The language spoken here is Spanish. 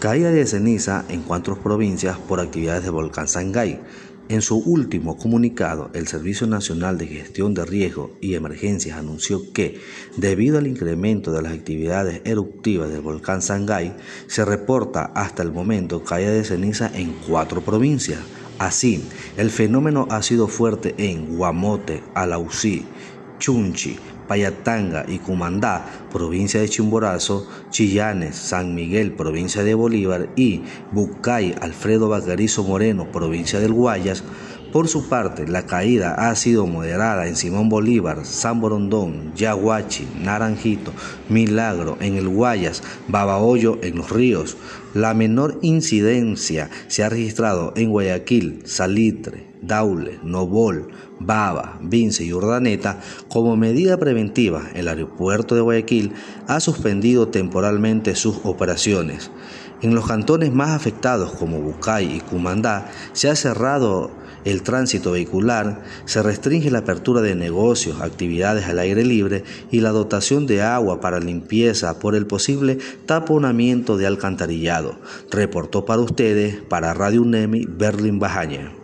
Caída de ceniza en cuatro provincias por actividades del volcán Sangay. En su último comunicado, el Servicio Nacional de Gestión de Riesgo y Emergencias anunció que, debido al incremento de las actividades eruptivas del volcán Sangay, se reporta hasta el momento caída de ceniza en cuatro provincias. Así, el fenómeno ha sido fuerte en Guamote, Alausí, Chunchi, Payatanga y Cumandá, provincia de Chimborazo, Chillanes, San Miguel, provincia de Bolívar y Bucay, Alfredo Bacarizo Moreno, provincia del Guayas, por su parte, la caída ha sido moderada en Simón Bolívar, San Borondón, Yaguachi, Naranjito, Milagro en el Guayas, Babahoyo en los ríos. La menor incidencia se ha registrado en Guayaquil, Salitre, Daule, Nobol, Baba, Vince y Urdaneta, como medida preventiva, el aeropuerto de Guayaquil ha suspendido temporalmente sus operaciones. En los cantones más afectados como Bucay y Cumandá se ha cerrado el tránsito vehicular, se restringe la apertura de negocios, actividades al aire libre y la dotación de agua para limpieza por el posible taponamiento de alcantarillado. Reportó para ustedes, para Radio UNEMI, Berlín Bajaña.